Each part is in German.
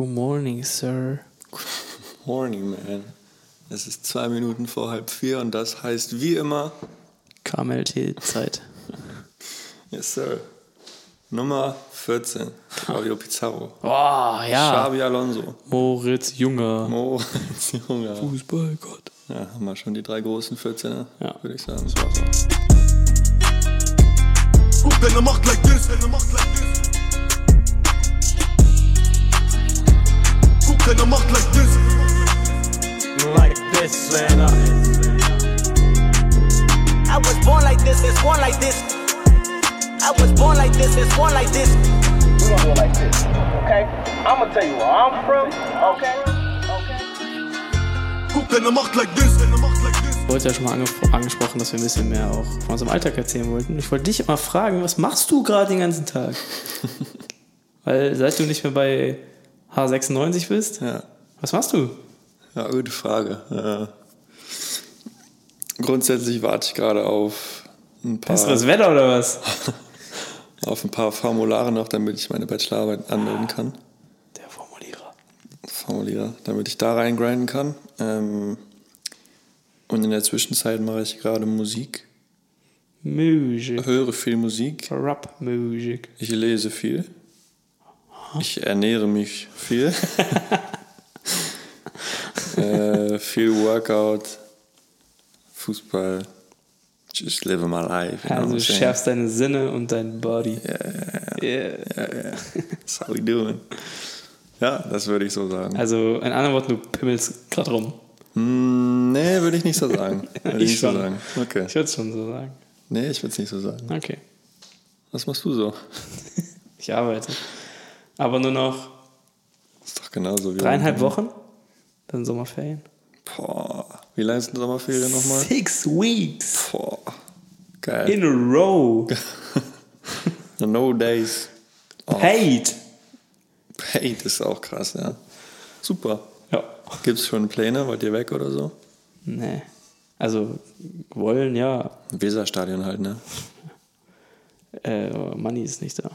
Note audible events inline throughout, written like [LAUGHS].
Good morning, Sir. Morning, man. Es ist zwei Minuten vor halb vier und das heißt wie immer, KMLT-Zeit. yes, sir. Nummer 14, Claudio Pizarro. Oh, ja. Xabi Alonso. Moritz Junger. Moritz Junge. Fußballgott. Ja, haben wir schon die drei großen 14er, Ja. würde ich sagen. Guck, deine Macht deine Macht like this. Like this. man. I was born like this, it's born like this. I was born like this, it's born like this. We gonna do it like this, okay? I'm gonna tell you where I'm from, okay? Guck, deine Macht like this, deine Macht like this. Du hast ja schon mal ange angesprochen, dass wir ein bisschen mehr auch von unserem Alltag erzählen wollten. Ich wollte dich mal fragen, was machst du gerade den ganzen Tag? [LAUGHS] Weil seit du nicht mehr bei H96 bist, Ja, was machst du? ja gute Frage. Ja. Grundsätzlich warte ich gerade auf ein paar, Besseres Wetter oder was? [LAUGHS] auf ein paar Formulare noch, damit ich meine Bachelorarbeit anmelden kann. Der Formulierer. Formulierer, damit ich da reingrinden kann. Ähm, und in der Zwischenzeit mache ich gerade Musik, Musik. höre viel Musik, Rap-Musik. ich lese viel, ich ernähre mich viel, [LAUGHS] äh, viel Workout, Fußball, just living my life. You Also du schärfst deine Sinne und dein Body. Yeah. That's how we doing. Ja, das würde ich so sagen. Also in anderen Worten, du pimmelst gerade rum. Hm, nee, würde ich nicht so sagen. [LAUGHS] Würde Ich nicht so sagen. Okay. Ich würde es schon so sagen. Nee, ich würde es nicht so sagen. Okay. Was machst du so? [LAUGHS] Ich arbeite. Aber nur noch ist doch genauso wie dreieinhalb Wochen. Dann Sommerferien. Boah. Wie lange sind Sommerferien nochmal? Six weeks Boah. Geil. in a row. [LAUGHS] no days. Paid. Paid ist auch krass, ja. Super. Ja. Gibt's schon Pläne? Wollt ihr weg oder so? Nee. Also wollen, ja. Weserstadion halt, ne? Äh, Money ist nicht da.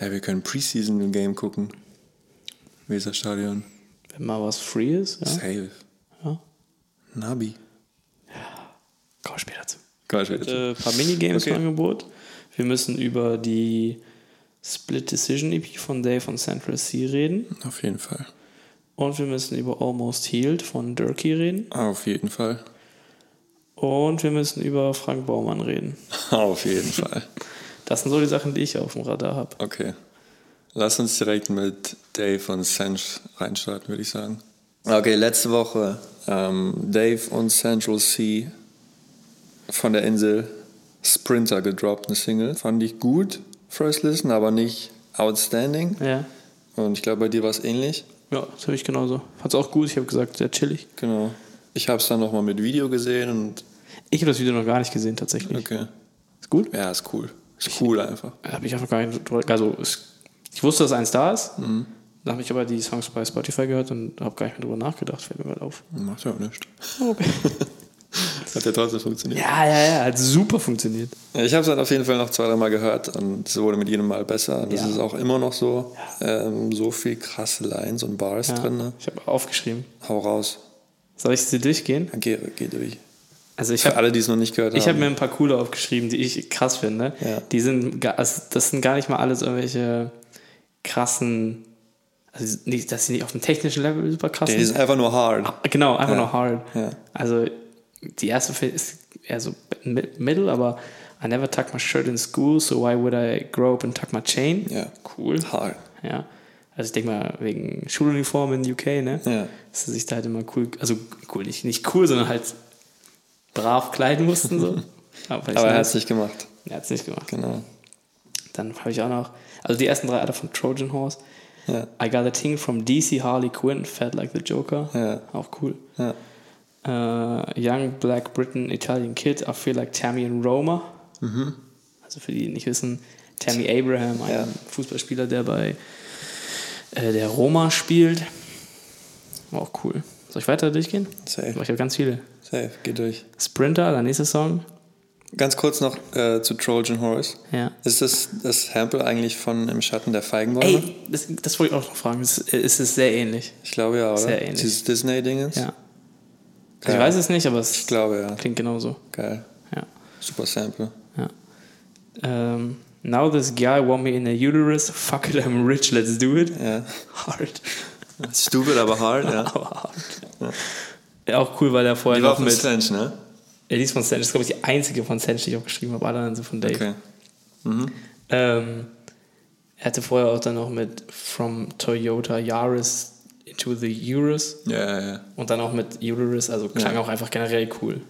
Ja, wir können Preseason-Game gucken. Weserstadion. Wenn mal was free ist, ja. Safe. ja. Nabi. Kommen wir später zu. Geil, später. Äh, ein paar Minigames Okay. im Angebot. Wir müssen über die Split Decision EP von Dave von Central C reden. Auf jeden Fall. Und wir müssen über Almost Healed von Durkee reden. Auf jeden Fall. Und wir müssen über Frank Baumann reden. [LAUGHS] Auf jeden Fall. Das sind so die Sachen, die ich auf dem Radar habe. Okay. Lass uns direkt mit Dave und Sench reinstarten, würde ich sagen. Okay, letzte Woche ähm, Dave und Central C von der Insel Sprinter gedroppt, eine Single. Fand ich gut, First Listen, aber nicht outstanding. Ja. Und ich glaube, bei dir war es ähnlich. Ja, das habe ich genauso. Fand's auch gut. Ich habe gesagt, sehr chillig. Genau. Ich habe es dann nochmal mit Video gesehen und Ich habe das Video noch gar nicht gesehen, tatsächlich. okay. Ist gut? Ja, ist cool. Ist cool einfach. Habe ich einfach gar nicht. Also, es, ich wusste, dass eins da ist. Mhm. Dann habe ich aber die Songs bei Spotify gehört und habe gar nicht mehr drüber nachgedacht. Fällt mir gerade auf. Macht ja auch nichts. Okay. [LAUGHS] Hat ja trotzdem funktioniert. ja, ja, ja. Hat super funktioniert. Ja, Ich habe es dann auf jeden Fall noch zwei, drei Mal gehört und es wurde mit jedem Mal besser. Und Ja. ist auch immer noch so. Ähm, so viel krasse Lines und Bars Ja. drin. Ne? Ich habe aufgeschrieben. Hau raus. Soll ich sie durchgehen? Ja, Geh, geh durch. Also ich Für habe alle, die es noch nicht gehört ich habe haben. mir ein paar coole aufgeschrieben, die ich krass finde. Ja. Die sind, also das sind gar nicht mal alles irgendwelche krassen, also nicht, dass sie nicht auf dem technischen Level super krass Die sind einfach nur hard. Genau, einfach Ja. nur hard. Ja. Also die erste ist eher so mi- middle, aber I never tuck my shirt in school, so why would I grow up and tuck my chain? Ja. Cool. Hard. Ja. Also ich denke mal, wegen Schuluniform in UK, ne? Ja. Dass sie sich da halt immer cool, also cool, nicht, nicht cool, sondern halt brav kleiden mussten so. [LAUGHS] Aber, Aber er hat es nicht gemacht. Er hat's nicht gemacht. Genau. Dann habe ich auch noch, also die ersten drei alle von Trojan Horse. Ja. I got a thing from DC Harley Quinn, felt like the Joker. Ja. Auch cool. Ja. Äh, Young Black Britain Italian Kid, I feel like Tammy and Roma. Also für die, die nicht wissen, Tammy Abraham, ein Ja. Fußballspieler, der bei äh, der Roma spielt. War auch cool. Soll ich weiter durchgehen? Safe. Aber ich habe ganz viele. Safe. Geh durch. Sprinter, der nächste Song. Ganz kurz noch äh, zu Trojan Horse. Ja. Ist das das Sample eigentlich von Im Schatten der Feigenbäume? Ey, das, das wollte ich auch noch fragen. Es ist, es ist sehr ähnlich. Ich glaube ja, oder? Sehr ähnlich. Dieses Disney-Dingens? Ja. Geil. Ich weiß es nicht, aber es Ich glaube ja. klingt genauso. Geil. Ja. Super Sample. ja. Ähm, now this guy want me in a uterus. Fuck it, I'm rich, let's do it. Ja. [LAUGHS] Hard. Stupid, aber hard, ja. [LAUGHS] Aber hart. Ja, auch cool, weil er vorher Die war noch von mit. Stench, ne? Ja, die ist von Stench. Das ist, glaube ich, die einzige von Stench, die ich auch geschrieben habe. Alle anderen sind von Dave. Okay. Ähm, er hatte vorher auch dann noch mit From Toyota Yaris into the Urus Ja, ja, ja. und dann auch mit Uterus, also klang Ja. auch einfach generell cool.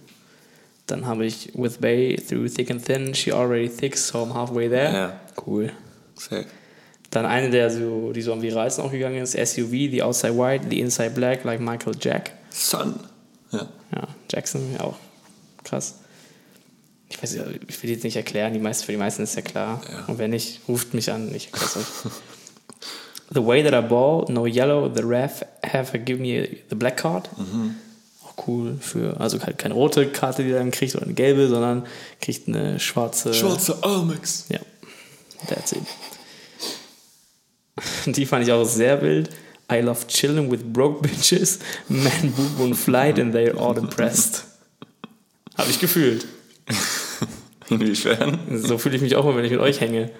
Dann habe ich With Bay, Through Thick and Thin, She Already Thick, So I'm Halfway There. Ja. Cool. Safe. Dann eine, der so, die so am viralsten auch gegangen ist, SUV, The Outside White, The Inside Black, like Michael Jack. Sun. Ja. Ja, Jackson, ja auch krass. Ich weiß nicht, ich will jetzt nicht erklären, die meisten, für die meisten ist ja klar. Ja. Und wenn nicht, ruft mich an, ich erkläre euch. [LAUGHS] the way that I ball, no yellow, the ref have given me the black card. Auch cool für, also halt keine rote Karte, die er dann kriegt oder eine gelbe, sondern kriegt eine schwarze. Schwarze Amex. Ja, that's it. [LAUGHS] Die fand ich auch sehr wild. I love chilling with broke bitches. Man boob on flight and they're all impressed. Habe ich gefühlt. Inwiefern? So fühle ich mich auch mal, wenn ich mit euch hänge.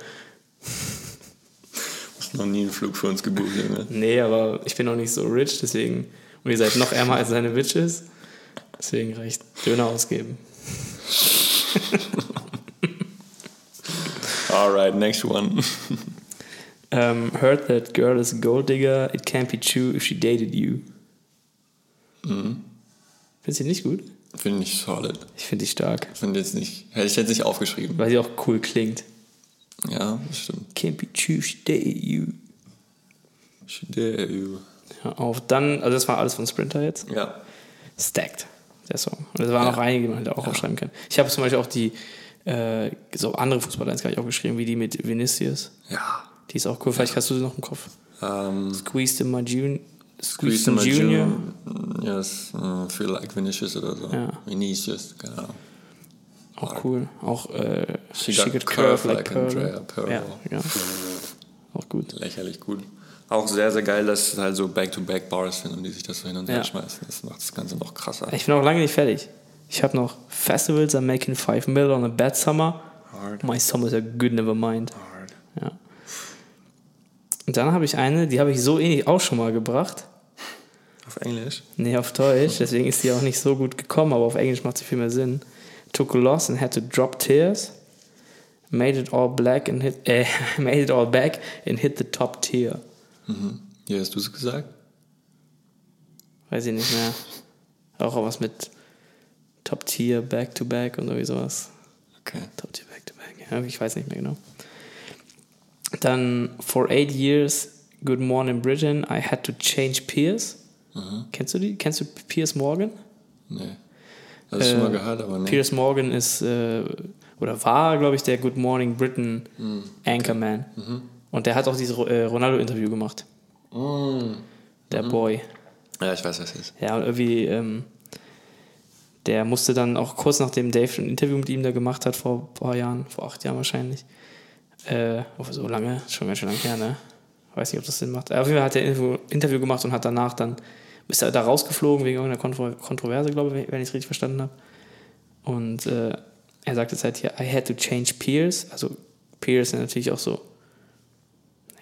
Hast noch nie einen Flug für uns gebucht, Junge. Nee, aber ich bin noch nicht so rich, deswegen. Und ihr seid noch ärmer als seine Bitches. Deswegen reicht Döner ausgeben. Alright, next one. Um, heard that girl is a gold digger. It can't be true if she dated you. Findest du die nicht gut? Finde ich solid. Ich finde die stark, Finde jetzt nicht, hätte ich jetzt nicht aufgeschrieben. weil sie auch cool klingt. Ja, das stimmt. Can't be true if she dated you. Der, Ja, auf dann, also das war alles von Sprinter jetzt. Ja. Stacked, der Song. Und es waren Ja. noch einige, die man hätte auch aufschreiben können. Ich habe zum Beispiel auch die, äh, so andere Fußballlines gar nicht aufgeschrieben, wie die mit Vinicius. Ja. Die ist auch cool. Vielleicht hast du sie noch im Kopf. Ähm, Squeezed in my June. Squeezed Squeeze in my Junior. Junior. Yes, uh, feel like Vinicius oder so. Ja. Vinicius, Ahnung. Auch cool. Auch äh, She got curve like Andrea Pirlo. Ja, ja. Auch gut. Lächerlich gut. Auch sehr, sehr geil, dass es halt so Back-to-Back-Bars sind und die sich das so hin und her Ja. schmeißen. Das macht das Ganze noch krasser. Ich bin auch lange nicht fertig. Ich habe noch Festivals are making 5 mil on a bad summer. Hard. My summers are good, never mind. Hard. Ja. Und dann habe ich eine, die habe ich so ähnlich auch schon mal gebracht. Auf Englisch? Nee, auf Deutsch, deswegen ist die auch nicht so gut gekommen, aber auf Englisch macht sie viel mehr Sinn. Took a loss and had to drop tears. Made it all black and hit, äh, [LAUGHS] made it all back and hit the top tier. Wie hast du es gesagt? Weiß ich nicht mehr. Auch was mit Top Tier, Back to Back und irgendwie sowas. Okay. Top Tier, Back to Back. Ja, ich weiß nicht mehr genau. Dann, for eight years, Good Morning Britain, I had to change peers. Kennst du die? Kennst du Piers Morgan? Nee. Hast du schon Äh, mal gehört, aber nee. Piers Morgan ist, äh, oder war, glaube ich, der Good Morning Britain Hm. Anchorman. Und der hat auch dieses äh, Ronaldo-Interview gemacht. Mm. Der Boy. Ja, ich weiß, was es ist. Ja, und irgendwie, ähm, der musste dann auch kurz nachdem Dave ein Interview mit ihm da gemacht hat, vor ein paar Jahren, vor acht Jahren wahrscheinlich, äh, oh, so lange, schon ganz schön lange her, ne? Weiß nicht, ob das Sinn macht. Auf jeden Fall hat er ein Interview, gemacht und hat danach dann, ist er da rausgeflogen wegen irgendeiner Kontro Kontroverse, glaube ich, wenn ich es richtig verstanden habe. Und äh, er sagt jetzt halt hier, I had to change peers. Also Peers sind natürlich auch so,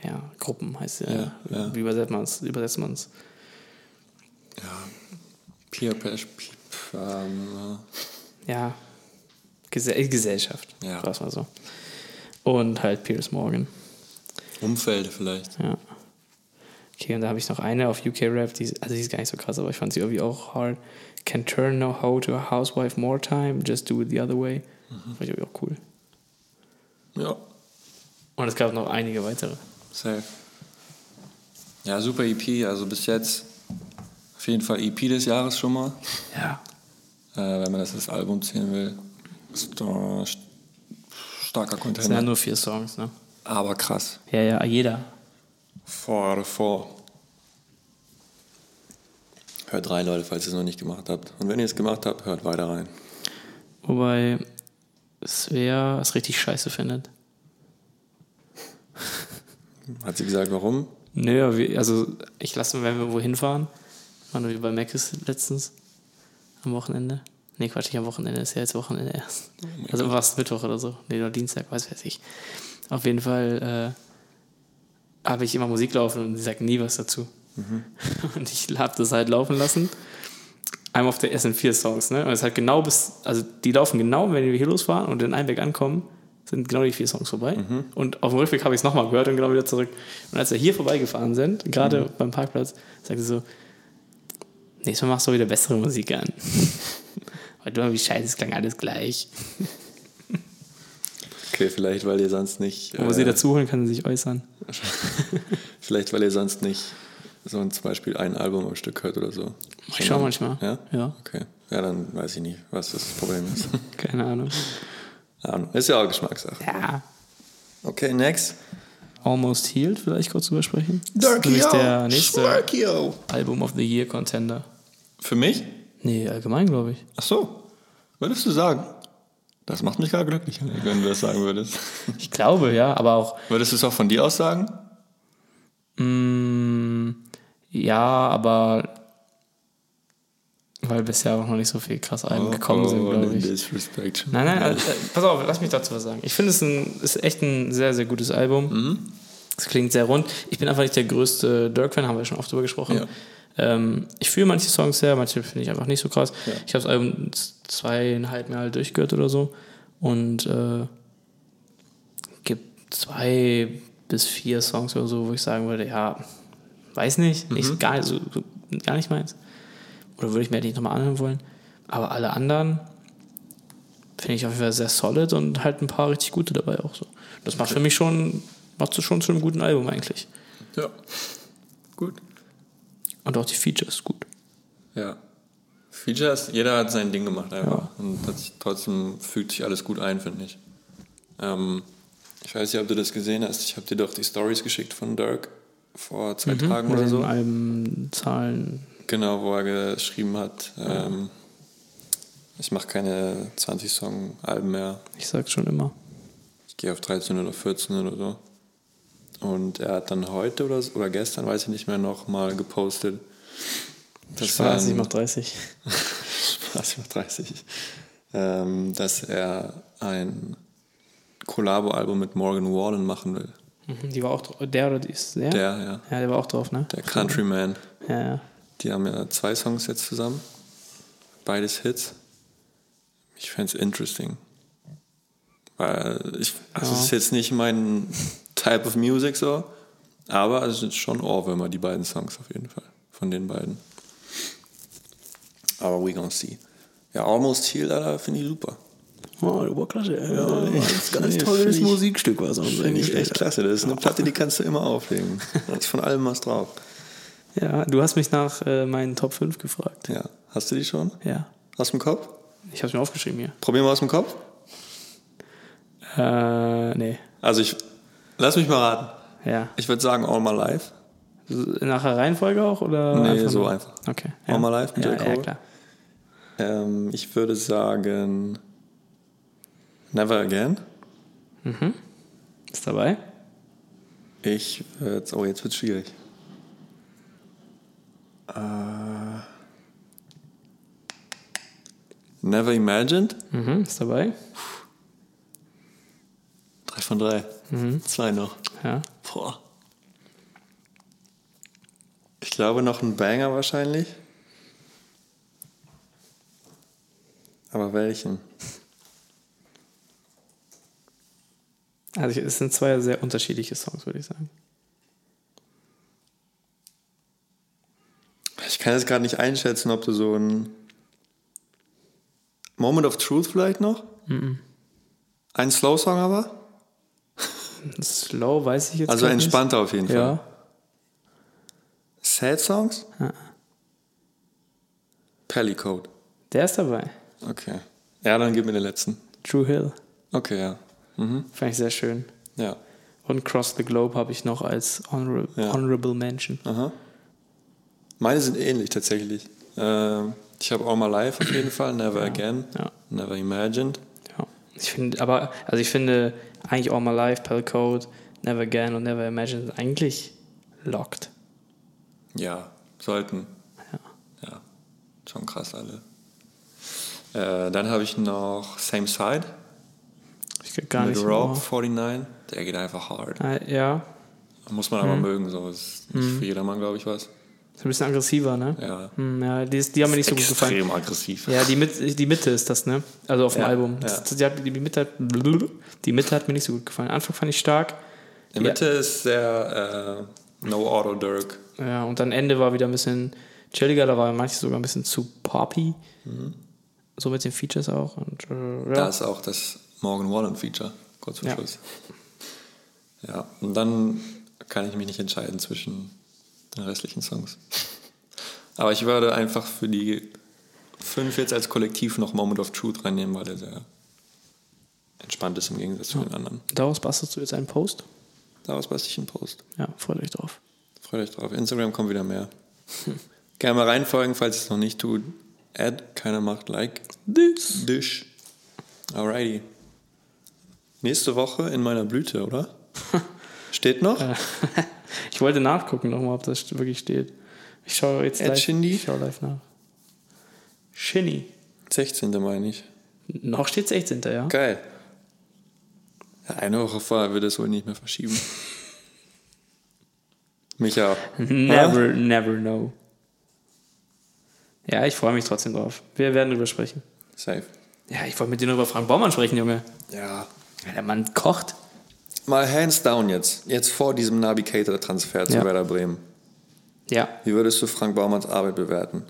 ja, Gruppen heißt ja. Ja, ja. Wie übersetzt man es? Übersetzt man es? Peer. Peer, ähm, ja, Gese äh, Gesellschaft, Ja. sagen mal so. Und halt Piers Morgan, Umfeld vielleicht. ja. Okay, und da habe ich noch eine auf UK Rap, die, also die ist gar nicht so krass, aber ich fand sie irgendwie auch hard. Can turn no hoe to a housewife more time, just do it the other way. Fand ich irgendwie auch cool. Ja, Und es gab noch einige weitere. safe. Ja, super EP. Also bis jetzt auf jeden Fall EP des Jahres schon mal. Ja. Äh, wenn man das als Album zählen will. Ist doch st- starker Das sind ja nur vier Songs, ne? Aber krass. Ja, ja, jeder. Four out of four. Hört rein, Leute, falls ihr es noch nicht gemacht habt. Und wenn ihr es gemacht habt, hört weiter rein. Wobei, Svea es richtig scheiße findet. Hat sie gesagt, warum? Nö, also ich lasse, wenn wir wohin fahren, waren wir bei Macis letztens am Wochenende. Nee, Quatsch, nicht am Wochenende, ist ja jetzt Wochenende erst. also war es Mittwoch oder so. Nee, oder Dienstag, weiß weiß ich. Auf jeden Fall äh, habe ich immer Musik laufen und sie sagt nie was dazu. [LAUGHS] Und ich habe das halt laufen lassen. Einmal auf der es sind vier Songs, ne? Und es halt genau bis, also die laufen genau, wenn wir hier losfahren und in Einbeck ankommen, sind genau die vier Songs vorbei. Und auf dem Rückweg habe ich es nochmal gehört und genau wieder zurück. Und als wir hier vorbeigefahren sind, gerade beim Parkplatz, sagte sie so, nächstes Mal machst du wieder bessere Musik an. Weil du wie scheiße, es klang alles gleich. Okay, vielleicht, weil ihr sonst nicht. Wo sie dazuholen, kann sie sich äußern. [LAUGHS] Vielleicht, weil ihr sonst nicht so ein, zum Beispiel ein Album am Stück hört oder so. Ich schau manchmal. Ja? Ja. Okay. Ja, dann weiß ich nicht, was das Problem ist. [LAUGHS] Keine Ahnung. Ahnung. Ist ja auch Geschmackssache. Ja. Okay, next. Almost Healed, vielleicht kurz drüber sprechen. Das ist der nächste Darkio. Album of the Year Contender. Für mich? Nee, allgemein, glaube ich. Ach so. Würdest du sagen? Das macht mich gar glücklich, wenn du das sagen würdest. [LAUGHS] Ich glaube, ja, aber auch, Würdest du es auch von dir aus sagen? mh, ja, aber weil bisher auch noch nicht so viel krass Alben gekommen sind, oh, glaube ich. Disrespect. Nein, nein, also, pass auf, lass mich dazu was sagen. Ich finde, es ein, ist echt ein sehr, sehr gutes Album. Mhm. Es klingt sehr rund. Ich bin einfach nicht der größte Dirk-Fan, haben wir schon oft drüber gesprochen. Ja. Ähm, ich fühle manche Songs sehr, manche finde ich einfach nicht so krass. Ich habe das Album zweieinhalb Jahre durchgehört oder so und äh, gibt zwei bis vier Songs oder so, wo ich sagen würde, ja, weiß nicht, nicht gar, nicht so, so, gar nicht meins. Oder würde ich mir halt nicht nochmal anhören wollen. Aber alle anderen finde ich auf jeden Fall sehr solid und halt ein paar richtig gute dabei auch so. Das macht für mich schon, macht es schon zu einem guten Album eigentlich. Ja. Gut. Und auch die Features gut. Ja. Features, jeder hat sein Ding gemacht einfach. Und das, trotzdem fügt sich alles gut ein, finde ich. Ähm, ich weiß nicht, ob du das gesehen hast. Ich habe dir doch die Stories geschickt von Dirk vor zwei Tagen Mit oder so. Albenzahlen. Genau, wo er geschrieben hat, ähm, ich mache keine 20-Song-Alben mehr. Ich sag's schon immer. Ich gehe auf 13 oder 14 oder so. Und er hat dann heute oder, oder gestern, weiß ich nicht mehr, noch mal gepostet. Dass Spaß, er ich mach 30. [LAUGHS] Spaß, ich mach 30. Ähm, dass er ein Collabo-Album mit Morgan Wallen machen will. Mhm, Die war auch drauf. Der oder die ist der? Der, ja. Ja, der war auch drauf, ne? Der Countryman. Ja, ja. Die haben ja zwei Songs jetzt zusammen. Beides Hits. Ich fände es interesting. Weil ich, also es ist jetzt nicht mein Type of Music so, aber es sind schon Ohrwürmer, die beiden Songs auf jeden Fall. Von den beiden. Aber we gonna see. Ja, Almost Healed, Alter, finde ich super. Oh, der war klasse. Ja, ganz, ganz tolles Musikstück war es Finde ich echt klasse. Das ist eine Platte, die kannst du immer auflegen. Da [LAUGHS] ist von allem was drauf. Ja, du hast mich nach äh, meinen Top 5 gefragt. Ja. Hast du die schon? Ja. Aus dem Kopf? Ich hab's mir aufgeschrieben hier. Probier mal aus dem Kopf. Äh, nee. Also ich, lass mich mal raten. Ja. Ich würde sagen All My Life. Nach der Reihenfolge auch? Oder Nee, so nur? einfach. Okay. All My Life mit ja, J. ja, klar. Ähm, ich würde sagen Never Again. Ist dabei? Ich würde, oh jetzt wird schwierig. Äh, Never Imagined. Mhm, ist dabei? Drei von drei. Zwei noch. Ja. Boah. Ich glaube noch ein Banger wahrscheinlich. Aber welchen? Also es sind zwei sehr unterschiedliche Songs, würde ich sagen. Ich kann jetzt gerade nicht einschätzen, ob du so ein Moment of Truth vielleicht noch? Ein Slow-Song aber? Slow weiß ich jetzt Also nicht. entspannter auf jeden Fall. Ja. Sad Songs? Ja. Pellicode. Der ist dabei. Okay. Ja, dann gib mir den letzten. True Hill. Okay, ja. Mhm. Fand ich sehr schön. Ja. Und Cross the Globe habe ich noch als Honor Ja. Honorable Mention. Aha. Meine sind ähnlich tatsächlich. Ähm, ich habe All My Life auf jeden Fall, Never Again, Ja. Never Imagined. Ja. Ich finde, aber, also ich finde eigentlich All My Life, Pell Code, Never Again und Never Imagine sind eigentlich locked. Ja, sollten. Ja. Ja, schon krass alle. Äh, dann habe ich noch Same Side Ich krieg gar mit nicht Rob so. 49. Der geht einfach hard. Äh, Ja, Muss man aber Mhm. mögen. So. Ist nicht für jedermann, glaube ich, was. ist ein bisschen aggressiver, ne? Ja. Hm, ja die, ist, die haben mir nicht so gut gefallen. Extrem aggressiv. Ja, die, Mit, die Mitte ist das, ne? Also auf dem Ja, Album. ja. Das, die, hat- die, Mitte hat, die Mitte hat mir nicht so gut gefallen. Anfang fand ich stark. Der Mitte ist sehr äh, No Auto Dirk. Ja, und dann Ende war wieder ein bisschen chilliger, da war manches sogar ein bisschen zu poppy. So mit den Features auch. Und, äh, Da ja. ist auch das Morgan Wallen Feature, kurz vor Ja. Schluss. Ja, und dann kann ich mich nicht entscheiden zwischen den restlichen Songs. [LAUGHS] Aber ich würde einfach für die fünf jetzt als Kollektiv noch Moment of Truth reinnehmen, weil der sehr entspannt ist im Gegensatz zu den anderen. Daraus bastelst du jetzt einen Post? Daraus bastel ich einen Post. Ja, freut euch drauf. Freut euch drauf. Instagram kommt wieder mehr. [LAUGHS] Gerne mal reinfolgen, falls ihr es noch nicht tut. Add, keiner macht Like. This. Dish. Alrighty. Nächste Woche in meiner Blüte, oder? [LAUGHS] Steht noch? [LAUGHS] ich wollte nachgucken nochmal, ob das wirklich steht. Ich schaue jetzt live, Shindy? ich schaue live nach. Shinny. 16. meine ich. Noch steht 16. Ja? Geil. Eine Woche vorher wird es wohl nicht mehr verschieben. [LAUGHS] Micha. Never, never know. Ja, ich freue mich trotzdem drauf. Wir werden drüber sprechen. Safe. Ja, ich wollte mit dir nur über Frank Baumann sprechen, Junge. Ja. Ja, der Mann kocht. Mal hands down jetzt. Jetzt vor diesem Navigator-Transfer zu Ja. Werder Bremen. Ja, Wie würdest du Frank Baumanns Arbeit bewerten?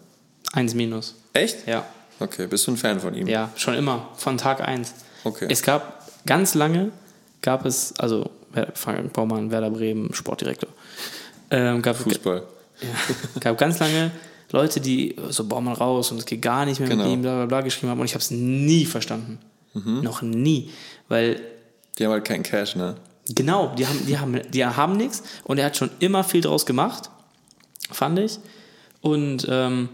eins minus. Echt? Ja, Okay, bist du ein Fan von ihm? ja, schon immer. Von Tag eins. Okay. Es gab ganz lange, gab es, also Frank Baumann, Werder Bremen, Sportdirektor. Ähm, gab, Fußball. Ja, gab ganz lange Leute, die so Baumann raus und es geht gar nicht mehr Genau. mit ihm, bla bla bla geschrieben haben und ich habe es nie verstanden. Mhm. Noch nie. Weil, Die haben halt keinen Cash, ne? genau, die haben, die haben, die haben nichts und er hat schon immer viel draus gemacht, fand ich. Und ähm,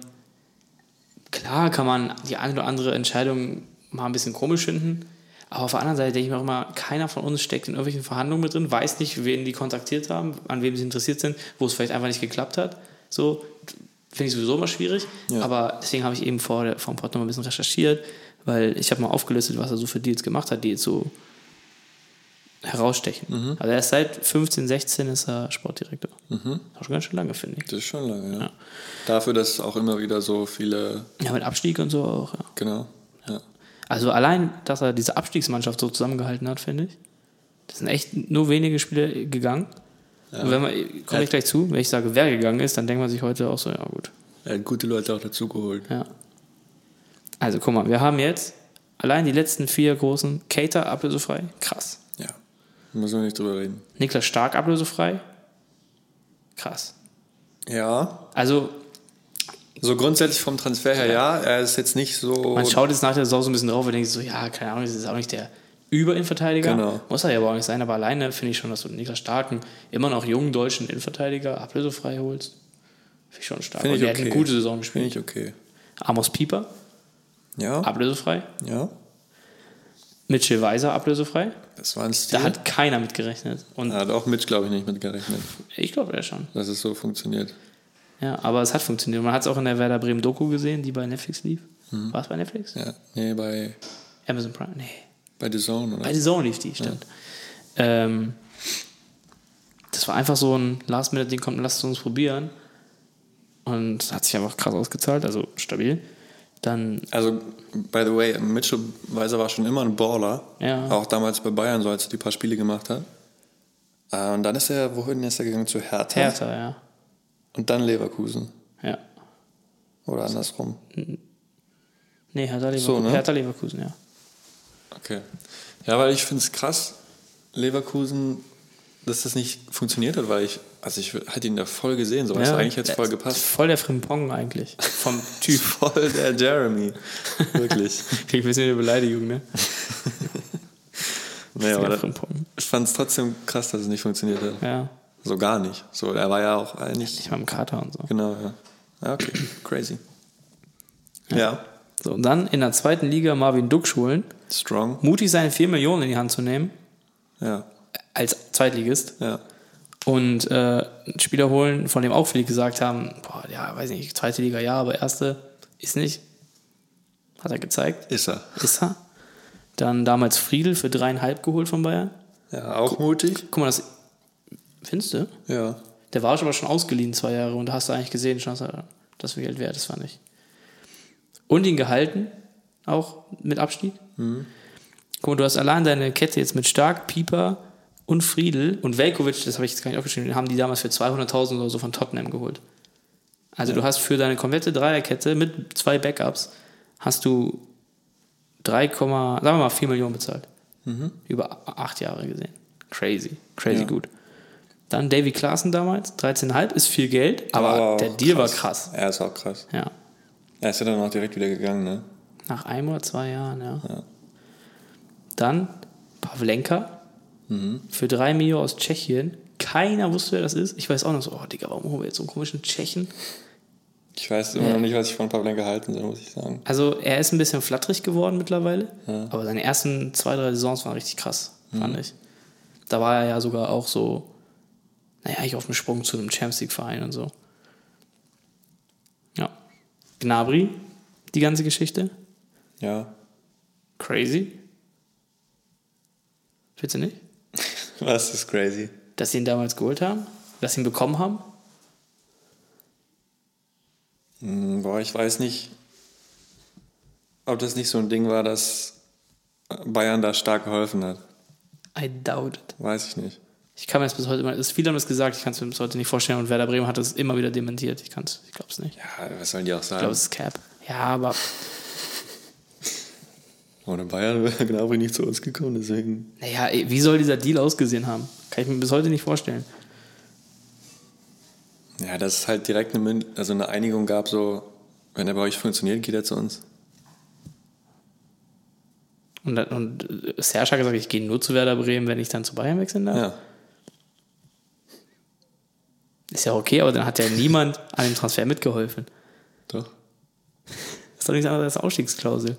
klar kann man die eine oder andere Entscheidung mal ein bisschen komisch finden. Aber auf der anderen Seite denke ich mir auch immer, keiner von uns steckt in irgendwelchen Verhandlungen mit drin, weiß nicht, wen die kontaktiert haben, an wem sie interessiert sind, wo es vielleicht einfach nicht geklappt hat. So finde ich sowieso immer schwierig. Ja. Aber deswegen habe ich eben vor, der, vor dem Pod noch mal ein bisschen recherchiert, weil ich habe mal aufgelistet, was er so für Deals gemacht hat, die jetzt so herausstechen. Mhm. Also er ist seit 15, 16 ist er Sportdirektor. Auch schon ganz schön lange, finde ich. Das ist schon lange, ja. Ja. Dafür, dass auch immer wieder so viele, Ja, mit Abstieg und so auch. Ja. genau. Ja. Also allein, dass er diese Abstiegsmannschaft so zusammengehalten hat, finde ich. Das sind echt nur wenige Spiele gegangen. Und wenn man, komme ich gleich zu, wenn ich sage, wer gegangen ist, dann denkt man sich heute auch so, ja gut. Er hat gute Leute auch dazugeholt. Ja. Also guck mal, wir haben jetzt allein die letzten vier großen Cater ablösefrei. Krass. Ja. Müssen wir nicht drüber reden. Niklas Stark ablösefrei. Krass. Ja. Also So grundsätzlich vom Transfer her, ja. Er ist jetzt nicht so. man schaut jetzt nach der Saison so ein bisschen drauf und denkt sich so, ja, keine Ahnung, das ist auch nicht der Überinverteidiger. Genau. Muss er ja aber auch nicht sein, aber alleine finde ich schon, dass du Niklas Starken immer noch jungen deutschen Innenverteidiger ablösefrei holst. Finde ich schon stark. Finde Und ich der okay. hat eine gute Saison Finde gespielt. ich okay. Amos Pieper, Ja. ablösefrei. Ja. Mitchell Weiser, ablösefrei. Das war ein Stil. Da hat keiner mit gerechnet. Und da hat auch Mitch, glaube ich, nicht mit gerechnet, ich glaube, er schon. dass es so funktioniert. Ja, aber es hat funktioniert. Man hat es auch in der Werder Bremen Doku gesehen, die bei Netflix lief. War es bei Netflix? Ja. Nee, bei, Amazon Prime? Nee. Bei The Zone, oder? Bei The Zone lief die, stimmt. Ähm, das war einfach so ein Last-Minute-Ding, kommt, lasst uns probieren. Und hat sich einfach krass ausgezahlt, also stabil. Dann, Also, by the way, Mitchell Weiser war schon immer ein Baller. Ja. Auch damals bei Bayern, so als er die paar Spiele gemacht hat. Äh, Und dann ist er, wohin ist er gegangen? Zu Hertha. Hertha, ja. Und dann Leverkusen. Ja. Oder andersrum. Nee, Hertha Leverkusen. So, ne? Hertha Leverkusen, ja. Okay. Ja, weil ich finde es krass, Leverkusen, dass das nicht funktioniert hat, weil ich, also ich hätte ihn da voll gesehen, so du, eigentlich hätte es voll gepasst. Voll der Frimpong eigentlich. Vom [LAUGHS] Typ. Voll der Jeremy. Wirklich. [LAUGHS] Krieg ein bisschen eine Beleidigung, ne? nee, aber Frimpong. ich fand es trotzdem krass, dass es nicht funktioniert hat. Ja. So gar nicht. So, er war ja auch eigentlich. Ich war im Kater und so. Genau, ja. Ja, okay. Crazy. Ja. So, und dann in der zweiten Liga Marvin Duksch holen, Strong. mutig seine 4 Millionen in die Hand zu nehmen, Ja. als Zweitligist. Ja. Und äh, einen Spieler holen, von dem auch viele gesagt haben, boah, ja, weiß nicht, zweite Liga ja, aber erste ist nicht. Hat er gezeigt. Ist er. Ist er. Dann damals Friedel für dreieinhalb geholt von Bayern. Ja, auch mutig. Guck mal, das findest du? Ja. Der war aber schon ausgeliehen zwei Jahre und da hast du eigentlich gesehen, dass er das Geld wert ist, fand ich. Und ihn gehalten, auch mit Abstieg. Guck mal, du hast allein deine Kette jetzt mit Stark, Pieper und Friedel und Velkovic, das habe ich jetzt gar nicht aufgeschrieben, den haben die damals für 200.000 oder so von Tottenham geholt. Also du hast für deine komplette Dreierkette mit zwei Backups hast du 3, sagen wir mal 4 Millionen bezahlt. Über acht Jahre gesehen. Crazy, crazy Ja. gut. Dann Davy Klaassen damals, 13,5 ist viel Geld, aber Oh, der Deal war krass. Er ist auch krass. Ja. Er ist ja dann auch direkt wieder gegangen, ne? Nach einem oder zwei Jahren, ja. Dann Pavlenka für drei Millionen aus Tschechien. Keiner wusste, wer das ist. Ich weiß auch noch so, oh Digga, warum holen wir jetzt so einen komischen Tschechen? Ich weiß immer Ja. noch nicht, was ich von Pavlenka halten soll, muss ich sagen. Also er ist ein bisschen flatterig geworden mittlerweile, aber seine ersten zwei, drei Saisons waren richtig krass, fand ich. Da war er ja sogar auch so, naja, eigentlich auf dem Sprung zu einem Champions League-Verein und so. Gnabry, die ganze Geschichte. Ja. Crazy. Findest du nicht? [LAUGHS] Was ist crazy? Dass sie ihn damals geholt haben? Dass sie ihn bekommen haben? Hm, Boah, ich weiß nicht, ob das nicht so ein Ding war, dass Bayern da stark geholfen hat. I doubt it. Weiß ich nicht. Ich kann mir das bis heute immer, es viele haben das gesagt, ich kann es mir bis heute nicht vorstellen und Werder Bremen hat das immer wieder dementiert. Ich kann's, ich glaube es nicht. Ja, was sollen die auch Ich sagen? glaube, es ist Cap. Ja, aber Ohne Bayern wäre Gnabry nicht zu uns gekommen, deswegen. naja, wie soll dieser Deal ausgesehen haben? Kann ich mir bis heute nicht vorstellen. Ja, dass es halt direkt eine, also eine Einigung gab, so, wenn er bei euch funktioniert, geht er zu uns. Und, und äh, Serge hat gesagt, ich gehe nur zu Werder Bremen, wenn ich dann zu Bayern wechseln darf. Ja. Ist ja okay, aber dann hat ja niemand an dem Transfer mitgeholfen. Doch. ist doch nichts anderes als Ausstiegsklausel.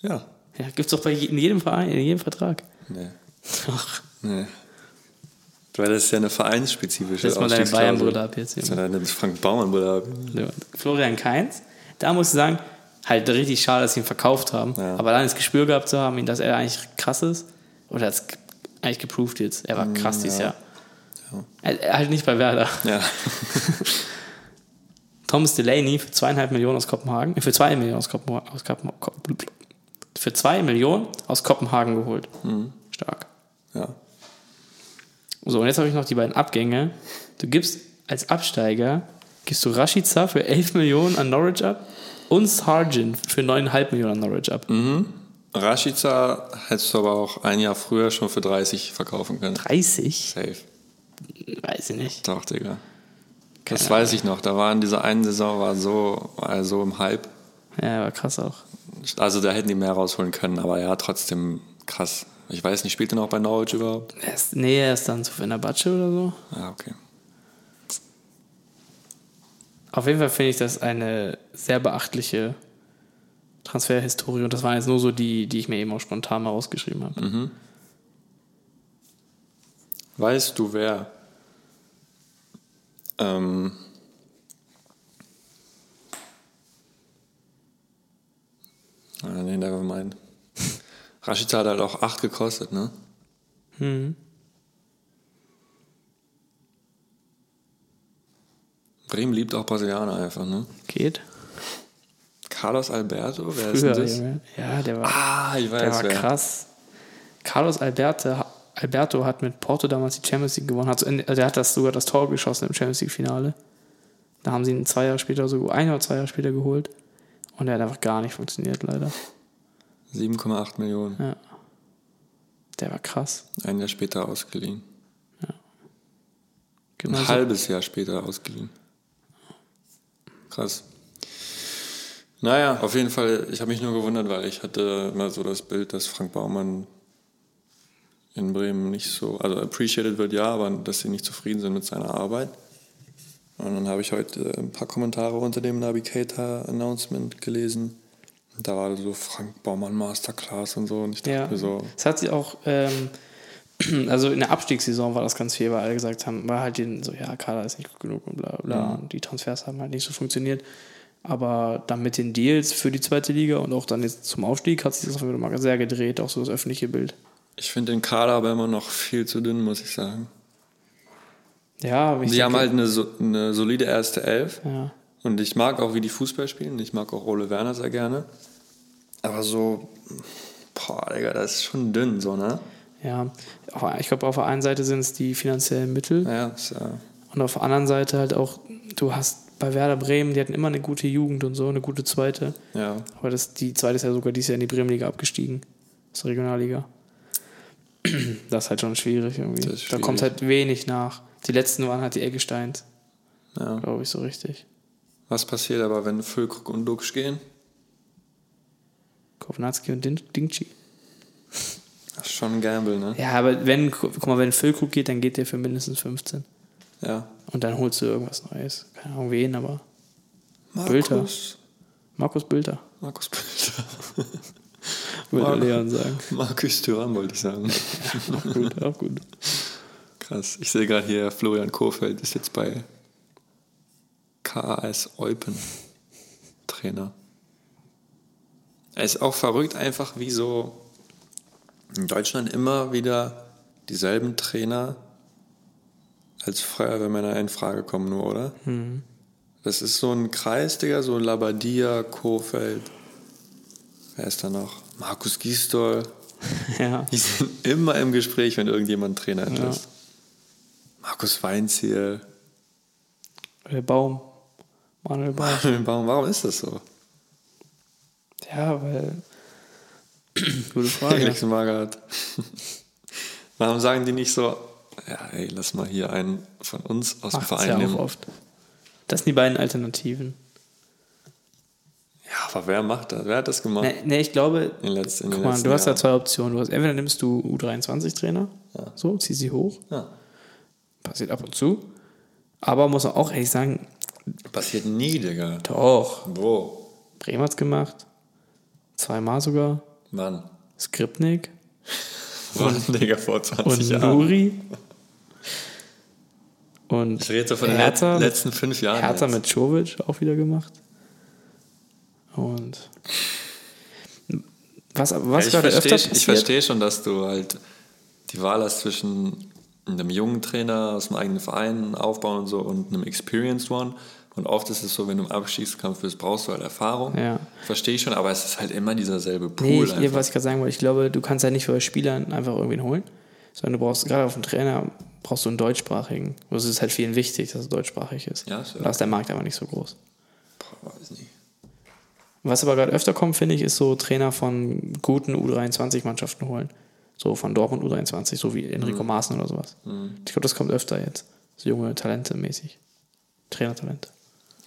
Ja. Ja, gibt's doch bei je- in jedem Verein, in jedem Vertrag. Nee. Ach, Nee. Weil das ist ja eine vereinsspezifische setz mal deine. Bayern-Brille ab jetzt. Junge. mal deine Frank Baumann-Brille ab. So, Florian Kainz, da muss ich sagen, halt richtig schade, dass sie ihn verkauft haben. Ja. Aber dann das Gespür gehabt zu haben, dass er eigentlich krass ist. Oder hat es eigentlich geproved jetzt. Er war krass dieses Jahr. Er, er halt nicht bei Werder. Ja. [LAUGHS] Thomas Delaney für zweieinhalb Millionen aus Kopenhagen, äh, für zwei Millionen aus Kopenhagen, aus Kopen, Kopen, für zwei Millionen aus Kopenhagen geholt. Stark. ja. So, und jetzt habe ich noch die beiden Abgänge. Du gibst als Absteiger, gibst du Rashica für 11 Millionen an Norwich ab und Sargent für 9,5 Millionen an Norwich ab. Rashica hättest du aber auch ein Jahr früher schon für 30 verkaufen können. 30? Safe. Weiß ich nicht. Doch, Digga. Das weiß ich noch. Da war in dieser einen Saison war so, war so im Hype. Ja, war krass auch. Also da hätten die mehr rausholen können, aber ja, trotzdem krass. Ich weiß nicht, spielt er noch bei Norwich überhaupt? Er ist, nee, er ist dann zu Fenerbahce oder so. Ah, okay. Auf jeden Fall finde ich das eine sehr beachtliche Transferhistorie und das waren jetzt nur so die, die ich mir eben auch spontan mal rausgeschrieben habe. Weißt du, wer ähm, ah, nee, never mind. [LAUGHS] Rashica hat halt auch 8 gekostet, ne? Bremen liebt auch Brasilianer einfach, ne? Geht. Carlos Alberto, wer ist Früher, denn das? Ja, der war, Ah, ich weiß der war wer. krass. Carlos Alberto, Alberto hat mit Porto damals die Champions League gewonnen. Hat, so in- der hat das sogar das Tor geschossen im Champions League-Finale. Da haben sie ihn zwei Jahre später, so ein oder zwei Jahre später geholt. Und der hat einfach gar nicht funktioniert, leider. 7,8 Millionen. Ja. Der war krass. Ein Jahr später ausgeliehen. Genau Ein so. halbes Jahr später ausgeliehen. Krass. Naja, auf jeden Fall, ich habe mich nur gewundert, weil ich hatte immer so das Bild, dass Frank Baumann in Bremen nicht so, also appreciated wird ja, aber dass sie nicht zufrieden sind mit seiner Arbeit. Und dann habe ich heute ein paar Kommentare unter dem Navigator-Announcement gelesen, Da war so Frank Baumann Masterclass und so. Und ich dachte Ja. mir so, Es hat sich auch, ähm, [CLEARS THROAT] also in der Abstiegssaison war das ganz viel, weil alle gesagt haben, war halt den, so, ja, Kader ist nicht gut genug und bla bla. Und die Transfers haben halt nicht so funktioniert. Aber dann mit den Deals für die zweite Liga und auch dann jetzt zum Aufstieg hat sich das auf jeden Fall mal sehr gedreht, auch so das öffentliche Bild. Ich finde den Kader aber immer noch viel zu dünn, muss ich sagen. Ja, ich Die haben halt eine, eine solide erste Elf. Ja. Und ich mag auch, wie die Fußball spielen. Ich mag auch Ole Werner sehr gerne. Aber so, boah, Digga, das ist schon dünn, so, ne? Ja, ich glaube, auf der einen Seite sind es die finanziellen Mittel Ja, ist, ja und auf der anderen Seite halt auch, du hast bei Werder Bremen, die hatten immer eine gute Jugend und so, eine gute zweite. ja. Aber das, die zweite ist ja sogar dieses Jahr in die Bremenliga abgestiegen. Aus der Regionalliga. [CLEARS THROAT] Das ist halt schon schwierig irgendwie. Ist Da kommt schwierig. halt wenig nach. Die letzten waren halt die Eggesteins, ja. glaube ich, so richtig. Was passiert aber, wenn Füllkrug und Duxch gehen? Kovnatski und Din- Dingchi. Das ist schon ein Gamble, ne? Ja, aber wenn, guck mal, wenn Füllkrug geht, dann geht der für mindestens 15. Ja. Und dann holst du irgendwas Neues. Keine Ahnung wen, aber Markus. Markus Bülter, Markus Bilder. [LAUGHS] würde Leon sagen. Markus Thuram wollte ich sagen. Auch gut, auch gut. Krass. Ich sehe gerade hier, Florian Kohfeldt ist jetzt bei KAS Eupen Trainer. Er ist auch verrückt, einfach wie so in Deutschland immer wieder dieselben Trainer als Feuerwehrmänner in Frage kommen, nur, oder? Das ist so ein Kreis, Digga, so Labadia, Kohfeldt. Wer ist da noch? Markus Gisdol. [LAUGHS] Ja. Die sind immer im Gespräch, wenn irgendjemand Trainer entlässt. Markus Weinziel. Der Baum. Manuel Baum. Warum, warum ist das so? Ja, weil. [CLEARS THROAT] Gute Frage. Felix Magath. [LAUGHS] Warum sagen die nicht so, ja, ey, lass mal hier einen von uns aus dem Macht's Verein ja auch nehmen? oft. Das sind die beiden Alternativen. Ja, aber wer macht das? Wer hat das gemacht? Ne, ne ich glaube, In den letzten- in den guck mal, du hast da zwei Optionen. Du hast, entweder nimmst du U23-Trainer, so, zieh sie hoch, Ja. passiert ab und zu. Aber muss man auch ehrlich sagen, Passiert nie, Digga. doch, Wo? Bremen hat's gemacht. Zweimal sogar. Wann? Skripnik [LAUGHS] Wann, Digga, vor 20 und Jahren? Nuri. Und Ich rede so von den Hertha, let- letzten fünf Jahren. Hertha jetzt. mit Czovic auch wieder gemacht. Und was, was ich gerade öfter verstehe, passiert, ich verstehe schon, dass du halt die Wahl hast zwischen einem jungen Trainer aus dem eigenen Verein aufbauen und so und einem experienced one. Und oft ist es so, wenn du im Abstiegskampf bist, brauchst du halt Erfahrung. Ja. Verstehe ich schon, aber es ist halt immer dieser selbe Pool. Nee, ich, einfach. was ich gerade sagen wollte, ich glaube, du kannst ja nicht für Spielern einfach irgendwen holen, sondern du brauchst gerade auf den Trainer brauchst du einen deutschsprachigen. Das ist halt vielen wichtig, dass er deutschsprachig ist. Ja, ja- da ist der Markt einfach nicht so groß. Boah, weiß nicht. Was aber gerade öfter kommt, finde ich, ist so Trainer von guten U23-Mannschaften holen. So von Dortmund U23, so wie Enrico Mhm. Maaßen oder sowas. Ich glaube, das kommt öfter jetzt. So junge Talente mäßig. Trainertalente.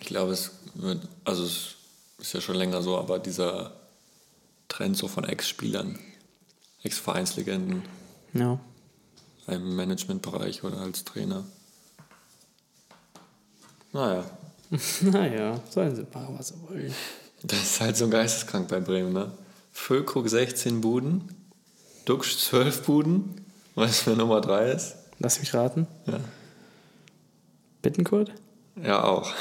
Ich glaube, es wird, also es ist ja schon länger so, aber dieser Trend so von Ex-Spielern, Ex-Vereinslegenden Ja. im Managementbereich oder als Trainer. Naja, [LAUGHS] naja, sollen sie machen, was sie wollen. Das ist halt so geisteskrank bei Bremen, ne? Füllkrug 16 Buden, Duxch 12 Buden, weißt du, wer Nummer 3 ist? Lass mich raten. Ja. Bittenkurt? Ja, auch.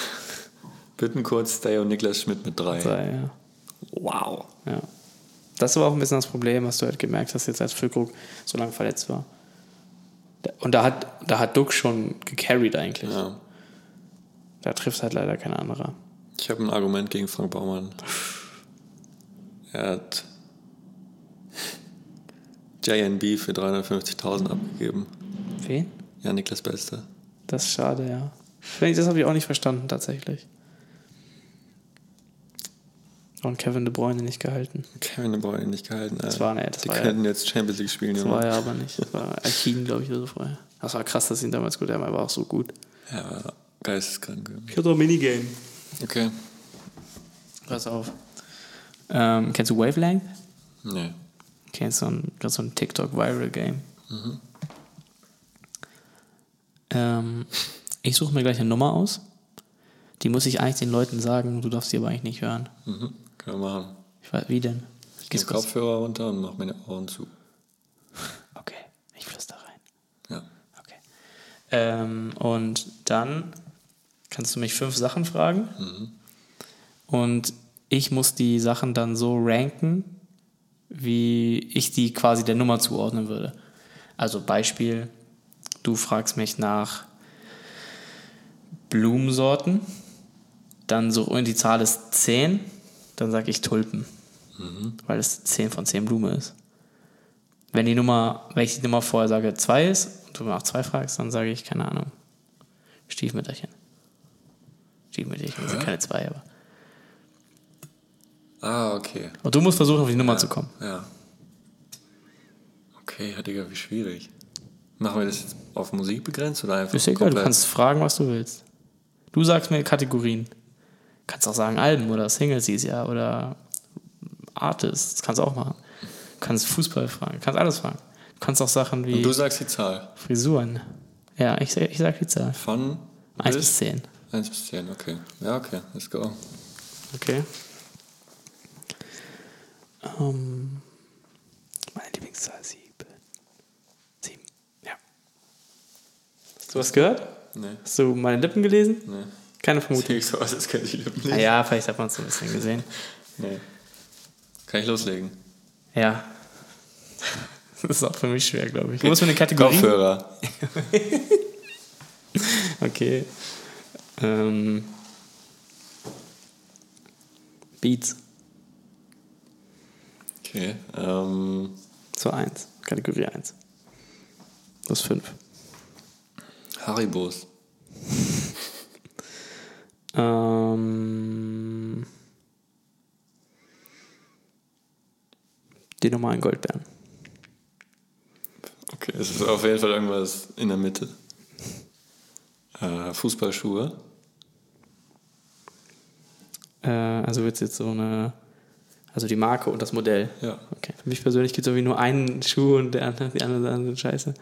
Bittenkurt, Stay und Niklas Schmidt mit 3. Sei, ja. Wow. Ja. Das war auch ein bisschen das Problem, was du halt gemerkt hast, jetzt als Füllkrug so lange verletzt war. Und da hat, da hat Duck schon gecarried eigentlich. Ja. Da trifft halt leider kein anderer. Ich habe ein Argument gegen Frank Baumann. Er hat JNB für 350.000 abgegeben. Wen? Ja, Niklas Beste. Das ist schade, ja. Das habe ich auch nicht verstanden, tatsächlich. Und Kevin De Bruyne nicht gehalten. Kevin De Bruyne nicht gehalten. Das war, ne, das Die war ja, könnten jetzt Champions League spielen, das Junge. war ja aber [LAUGHS] nicht. Das war Akin, glaube ich, oder so vorher. Das war krass, dass ihn damals gut haben, er war auch so gut. Ja, geisteskrank. Ich hatte ein Minigame. Okay. Pass auf. Ähm, kennst du Wavelength? Nee. Kennst du so ein, das ist so ein TikTok-Viral-Game? Ähm, ich suche mir gleich eine Nummer aus. Die muss ich eigentlich den Leuten sagen, du darfst sie aber eigentlich nicht hören. Mhm. Können wir machen. Ich weiß, wie denn? Ich kurz- Kopfhörer runter und mache meine Ohren zu. Okay, ich flüster rein. Ja. Okay. Ähm, und dann kannst du mich fünf Sachen fragen. Und ich muss die Sachen dann so ranken, wie ich die quasi der Nummer zuordnen würde. Also Beispiel, du fragst mich nach Blumensorten, dann so und die Zahl ist 10, dann sage ich Tulpen, weil es 10 von 10 Blume ist. Wenn die Nummer, wenn ich die Nummer vorher sage 2 ist und du nach 2 fragst, dann sage ich, keine Ahnung, Stiefmütterchen. Stiefmütterchen sind keine 2, aber. Ah, okay. Und du musst versuchen, auf die Nummer zu kommen. Ja. Okay, ja, Digga, wie schwierig. Machen wir das jetzt auf Musik begrenzt oder einfach Ist egal, du kannst fragen, was du willst. Du sagst mir Kategorien. Kannst auch sagen Alben oder Singles dieses Jahr oder Artists. Das kannst du auch machen. Du kannst Fußball fragen, kannst alles fragen. Du kannst auch Sachen wie Und du sagst die Zahl. Frisuren. Ja, ich, ich sag die Zahl. Von 1 bis 10. 1 bis 10, okay. Ja, okay, let's go. Okay. Ähm, meine Lieblingszahl 7. 7. Ja. Hast du was gehört? Nee. Hast du meine Lippen gelesen? Nee. Keine Vermutung. [LAUGHS] Sieht so aus, als könnte ich die Lippen Ah nicht. ja, vielleicht hat man es so ein bisschen gesehen. [LAUGHS] Nee. Kann ich loslegen? Ja. [LAUGHS] Das ist auch für mich schwer, glaube ich. Du musst mir eine Kategorie. Kopfhörer. Okay. Ähm, Beats. Okay. Ähm, So 1. Kategorie 1. Das ist 5. Haribos. Ähm, die normalen Goldbeeren. Okay, es ist auf jeden Fall irgendwas in der Mitte. Äh, Fußballschuhe. Äh, also wird es jetzt so eine. Also die Marke und das Modell. Ja. Okay. Für mich persönlich gibt es irgendwie nur einen Schuh und der andere, die anderen anderen sind scheiße.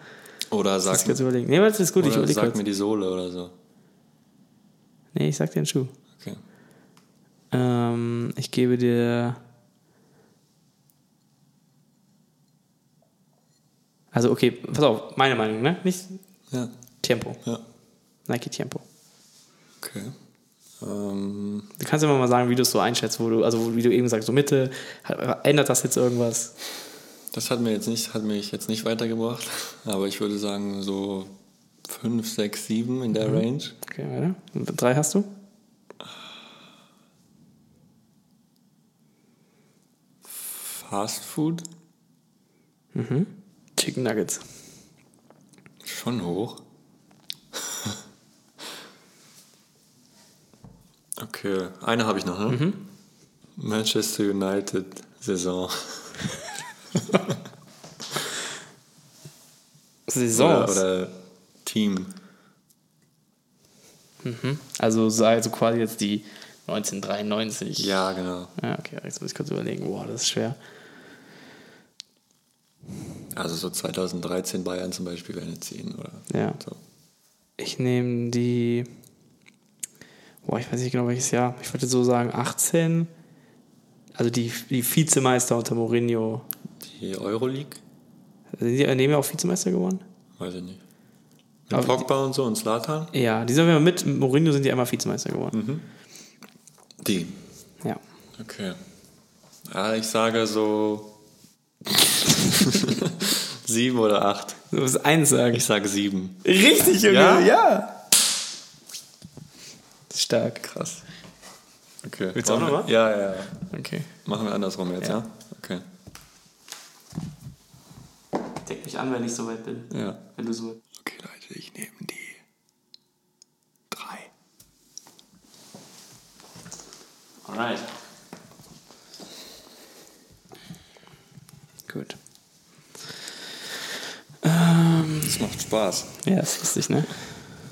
Oder Das sag, du überlegen. Nee, das ist gut, ich oder überlege sag kurz. mir die Sohle oder so. Nee, ich sag dir einen Schuh. Okay. Ähm, ich gebe dir. Also, okay, pass auf, meine Meinung, ne? Nicht Ja. Tempo. Ja. Nike Tempo. Okay. Ähm, Du kannst immer mal sagen, wie du es so einschätzt, wo du, also wie du eben sagst, so Mitte, ändert das jetzt irgendwas? das hat mir jetzt nicht, hat mich jetzt nicht weitergebracht, aber ich würde sagen so 5, 6, 7 in der Range. Okay, weiter. Und drei hast du? Fast Food. Chicken Nuggets. Schon hoch. Okay, eine habe ich noch, ne? Manchester United Saison. [LAUGHS] Saisons. Oder, oder Team. Also sei so quasi jetzt die 1993. Ja, genau. Ja, okay, jetzt muss ich kurz überlegen. Boah, das ist schwer. Also so 2013 Bayern zum Beispiel wäre eine 10 oder Ja. so. Ich nehme die. Boah, ich weiß nicht genau welches Jahr. Ich würde so sagen 18. Also die, die Vizemeister unter Mourinho. Die Euroleague? Sind die nehmen ja auch Vizemeister geworden? Weiß ich nicht. Mit Pogba und so und Slatan? Ja, die sind ja mit Mourinho sind die einmal Vizemeister geworden. Die. Ja. Okay. Ja, ich sage so [LAUGHS] sieben oder acht. Du musst eins sagen. Ich sage sieben. Richtig, Junge. Ja? ja. Stark. Krass. Okay. Willst du auch Machen noch wir- mal? Ja, ja, ja. Okay. Machen wir andersrum jetzt, ja? Ja. Okay. Deck mich an, wenn ich soweit bin. Ja. Wenn du so. Okay, Leute, ich nehme die drei. Alright. Gut. Das macht Spaß. Ja, ist lustig, ne?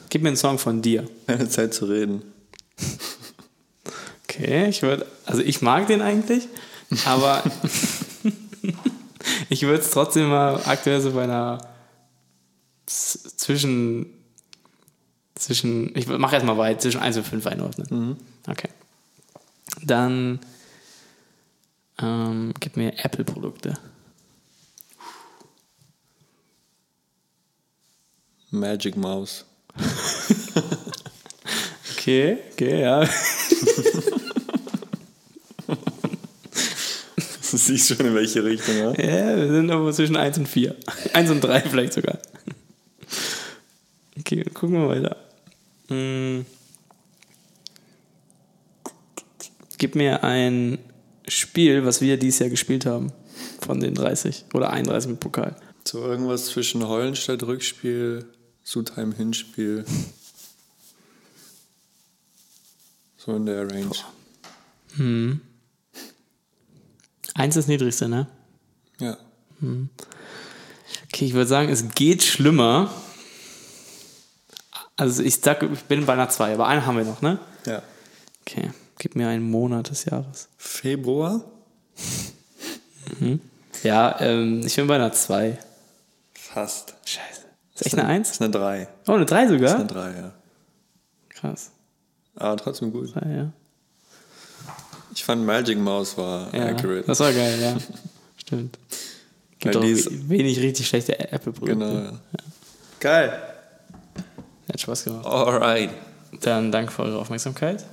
Gib mir einen Song von dir. Keine [LAUGHS] Zeit zu reden. Okay, ich würde, also ich mag den eigentlich, aber [LAUGHS] ich würde es trotzdem mal aktuell so bei einer zwischen, zwischen, ich mache erstmal weit, zwischen 1 und 5 einordnen. Okay. Dann Ähm, gib mir Apple-Produkte. Magic Mouse. [LAUGHS] Okay, okay, ja. [LAUGHS] Du [LAUGHS] siehst schon in welche Richtung, ja? Ja, wir sind irgendwo zwischen 1 und 4. 1 [LAUGHS] und 3 vielleicht sogar. Okay, dann gucken wir weiter. Hm. Gib mir ein Spiel, was wir dieses Jahr gespielt haben. Von den 30 oder 31 mit Pokal. So irgendwas zwischen Hollenstadt Rückspiel, Sudheim Hinspiel. So in der Range. Eins ist niedrigste, ne? Ja. Okay, ich würde sagen, es geht schlimmer. Also ich sag, ich bin bei einer 2, aber eine haben wir noch, ne? Ja. Okay, gib mir einen Monat des Jahres. Februar? Ja, ähm, ich bin bei einer 2. Fast. Scheiße. Ist echt eine 1? Ist eine 3. Oh, eine 3 Ist sogar? eine 3, ja. Krass. Aber trotzdem gut. Ja, ja. Ich fand Magic Mouse war ja. accurate. Das war geil, ja. [LAUGHS] Stimmt. Gibt Weil auch wenig richtig schlechte Apple-Produkte. Genau, ja. Geil. Hat Spaß gemacht. Alright. Dann danke für eure Aufmerksamkeit.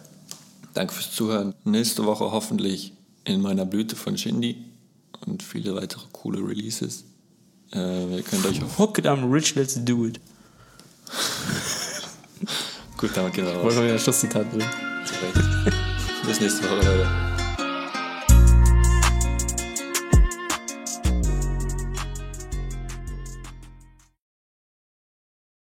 Danke fürs Zuhören. Nächste Woche hoffentlich in meiner Blüte von Shindy und viele weitere coole Releases. Äh, ihr könnt euch auf. Hook it, I'm rich, let's do it. [LAUGHS] Gut, damit gehen wir raus. Wollen wir wieder ein Schlusszitat bringen? Bis nächste uh, Woche, Leute.